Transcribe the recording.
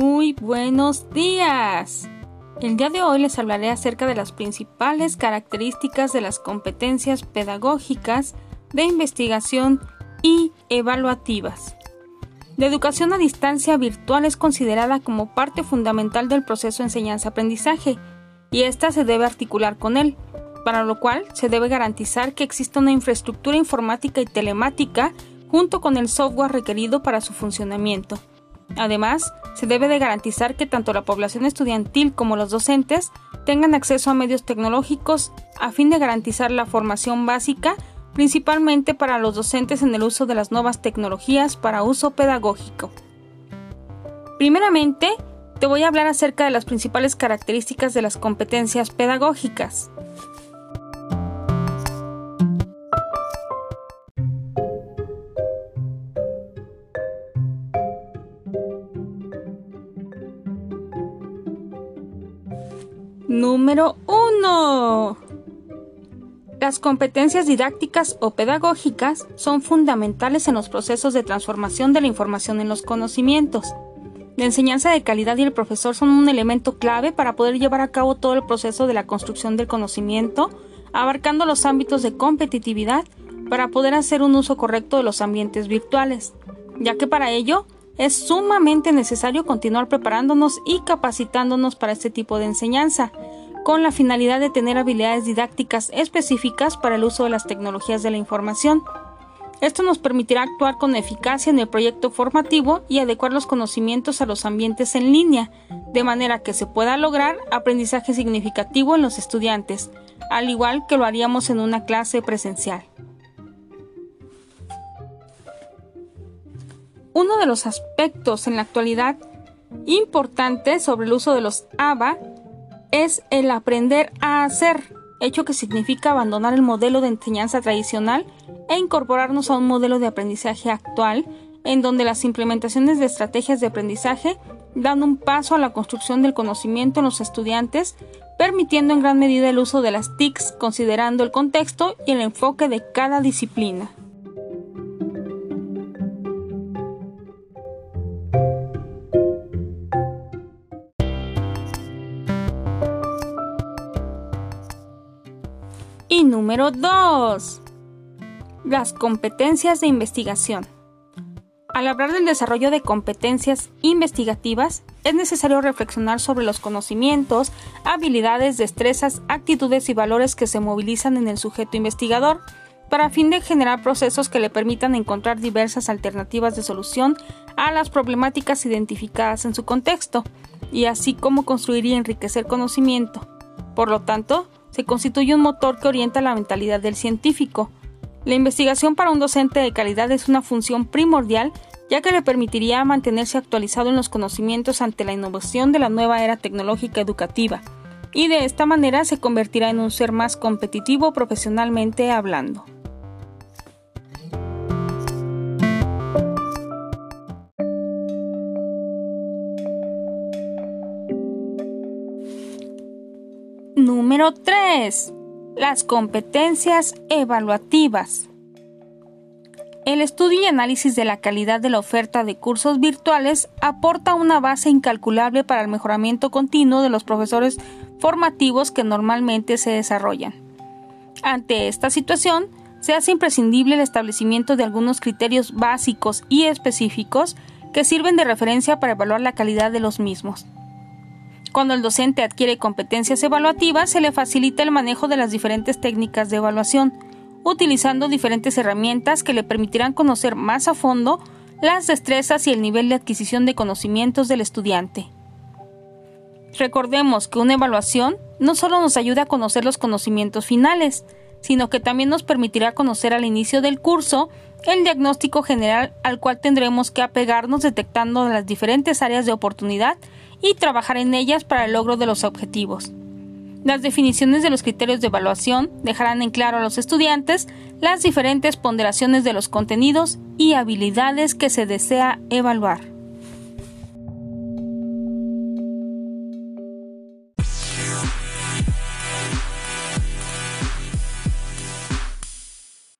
Muy buenos días. El día de hoy les hablaré acerca de las principales características de las competencias pedagógicas de investigación y evaluativas. La educación a distancia virtual es considerada como parte fundamental del proceso enseñanza-aprendizaje y ésta se debe articular con él, para lo cual se debe garantizar que exista una infraestructura informática y telemática junto con el software requerido para su funcionamiento. Además, se debe de garantizar que tanto la población estudiantil como los docentes tengan acceso a medios tecnológicos a fin de garantizar la formación básica, principalmente para los docentes en el uso de las nuevas tecnologías para uso pedagógico. Primeramente, te voy a hablar acerca de las principales características de las competencias pedagógicas. Número 1. Las competencias didácticas o pedagógicas son fundamentales en los procesos de transformación de la información en los conocimientos. La enseñanza de calidad y el profesor son un elemento clave para poder llevar a cabo todo el proceso de la construcción del conocimiento, abarcando los ámbitos de competitividad para poder hacer un uso correcto de los ambientes virtuales, ya que para ello es sumamente necesario continuar preparándonos y capacitándonos para este tipo de enseñanza, con la finalidad de tener habilidades didácticas específicas para el uso de las tecnologías de la información. Esto nos permitirá actuar con eficacia en el proyecto formativo y adecuar los conocimientos a los ambientes en línea, de manera que se pueda lograr aprendizaje significativo en los estudiantes, al igual que lo haríamos en una clase presencial. Uno de los aspectos en la actualidad importantes sobre el uso de los ABA es el aprender a hacer, hecho que significa abandonar el modelo de enseñanza tradicional e incorporarnos a un modelo de aprendizaje actual, en donde las implementaciones de estrategias de aprendizaje dan un paso a la construcción del conocimiento en los estudiantes, permitiendo en gran medida el uso de las TICs considerando el contexto y el enfoque de cada disciplina. Y número 2. Las competencias de investigación. Al hablar del desarrollo de competencias investigativas, es necesario reflexionar sobre los conocimientos, habilidades, destrezas, actitudes y valores que se movilizan en el sujeto investigador para fin de generar procesos que le permitan encontrar diversas alternativas de solución a las problemáticas identificadas en su contexto, y así como construir y enriquecer conocimiento. Por lo tanto, se constituye un motor que orienta la mentalidad del científico. La investigación para un docente de calidad es una función primordial ya que le permitiría mantenerse actualizado en los conocimientos ante la innovación de la nueva era tecnológica educativa, y de esta manera se convertirá en un ser más competitivo profesionalmente hablando. Número 3. Las competencias evaluativas. El estudio y análisis de la calidad de la oferta de cursos virtuales aporta una base incalculable para el mejoramiento continuo de los profesores formativos que normalmente se desarrollan. Ante esta situación, se hace imprescindible el establecimiento de algunos criterios básicos y específicos que sirven de referencia para evaluar la calidad de los mismos. Cuando el docente adquiere competencias evaluativas, se le facilita el manejo de las diferentes técnicas de evaluación, utilizando diferentes herramientas que le permitirán conocer más a fondo las destrezas y el nivel de adquisición de conocimientos del estudiante. Recordemos que una evaluación no solo nos ayuda a conocer los conocimientos finales, sino que también nos permitirá conocer al inicio del curso el diagnóstico general al cual tendremos que apegarnos detectando las diferentes áreas de oportunidad y trabajar en ellas para el logro de los objetivos. Las definiciones de los criterios de evaluación dejarán en claro a los estudiantes las diferentes ponderaciones de los contenidos y habilidades que se desea evaluar.